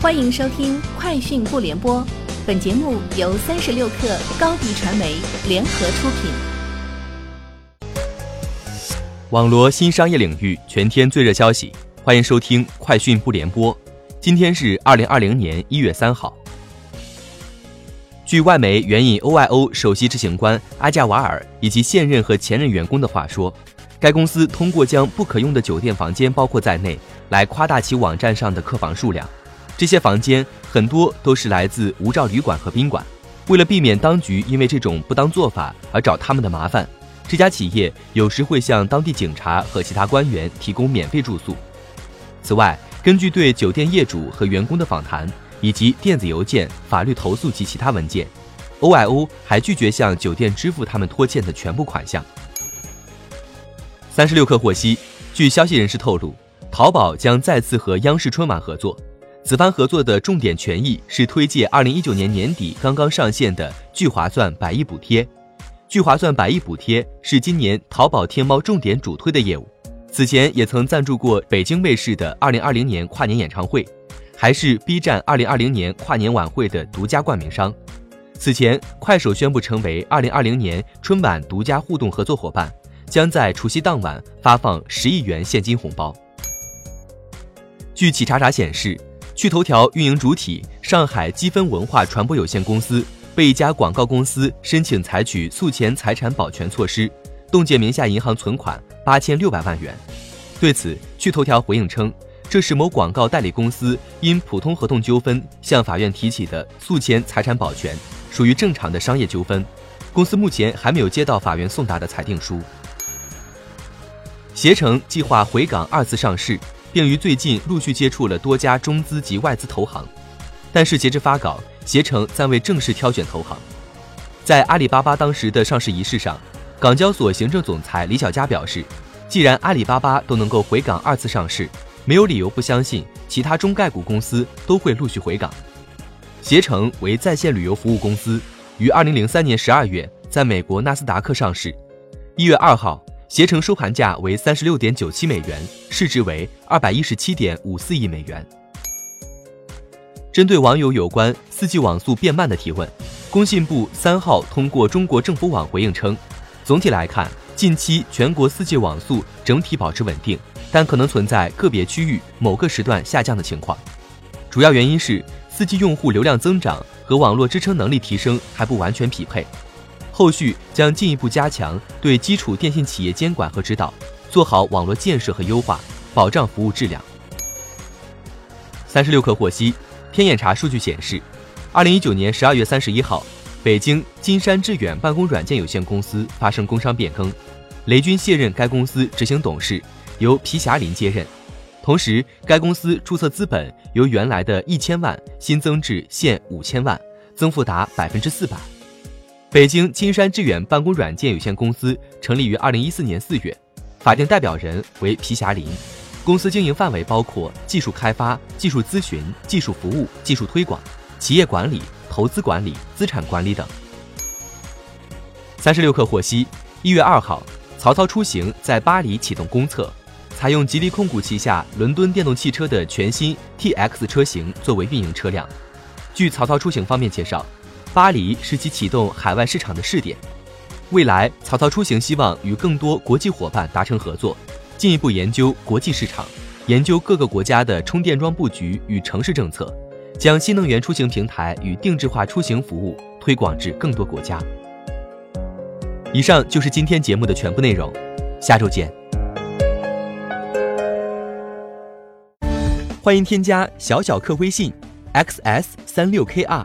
欢迎收听《快讯不联播》，本节目由三十六克高低传媒联合出品。网罗新商业领域全天最热消息，欢迎收听《快讯不联播》。今天是二零二零年一月三号。据外媒援引 OIO 首席执行官阿加瓦尔以及现任和前任员工的话说。该公司通过将不可用的酒店房间包括在内，来夸大其网站上的客房数量。这些房间很多都是来自无照旅馆和宾馆。为了避免当局因为这种不当做法而找他们的麻烦，这家企业有时会向当地警察和其他官员提供免费住宿。此外，根据对酒店业主和员工的访谈以及电子邮件、法律投诉及其他文件，OIO 还拒绝向酒店支付他们拖欠的全部款项。三十六氪获悉，据消息人士透露，淘宝将再次和央视春晚合作。此番合作的重点权益是推介二零一九年年底刚刚上线的聚划算百亿补贴。聚划算百亿补贴是今年淘宝天猫重点主推的业务。此前也曾赞助过北京卫视的二零二零年跨年演唱会，还是 B 站二零二零年跨年晚会的独家冠名商。此前，快手宣布成为二零二零年春晚独家互动合作伙伴。将在除夕当晚发放十亿元现金红包。据企查查显示，趣头条运营主体上海积分文化传播有限公司被一家广告公司申请采取诉前财产保全措施，冻结名下银行存款八千六百万元。对此，趣头条回应称，这是某广告代理公司因普通合同纠纷向法院提起的诉前财产保全，属于正常的商业纠纷。公司目前还没有接到法院送达的裁定书。携程计划回港二次上市，并于最近陆续接触了多家中资及外资投行，但是截至发稿，携程暂未正式挑选投行。在阿里巴巴当时的上市仪式上，港交所行政总裁李小加表示，既然阿里巴巴都能够回港二次上市，没有理由不相信其他中概股公司都会陆续回港。携程为在线旅游服务公司，于二零零三年十二月在美国纳斯达克上市，一月二号。携程收盘价为三十六点九七美元，市值为二百一十七点五四亿美元。针对网友有关四 G 网速变慢的提问，工信部三号通过中国政府网回应称，总体来看，近期全国四 G 网速整体保持稳定，但可能存在个别区域某个时段下降的情况，主要原因是四 G 用户流量增长和网络支撑能力提升还不完全匹配。后续将进一步加强对基础电信企业监管和指导，做好网络建设和优化，保障服务质量。三十六氪获悉，天眼查数据显示，二零一九年十二月三十一号，北京金山致远办公软件有限公司发生工商变更，雷军卸任该公司执行董事，由皮霞林接任。同时，该公司注册资本由原来的一千万新增至现五千万，增幅达百分之四百。北京金山致远办公软件有限公司成立于二零一四年四月，法定代表人为皮霞林，公司经营范围包括技术开发、技术咨询、技术服务、技术推广、企业管理、投资管理、资产管理等。三十六氪获悉，一月二号，曹操出行在巴黎启动公测，采用吉利控股旗下伦敦电动汽车的全新 TX 车型作为运营车辆。据曹操出行方面介绍。巴黎是其启动海外市场的试点，未来曹操出行希望与更多国际伙伴达成合作，进一步研究国际市场，研究各个国家的充电桩布局与城市政策，将新能源出行平台与定制化出行服务推广至更多国家。以上就是今天节目的全部内容，下周见。欢迎添加小小客微信，xs 三六 kr。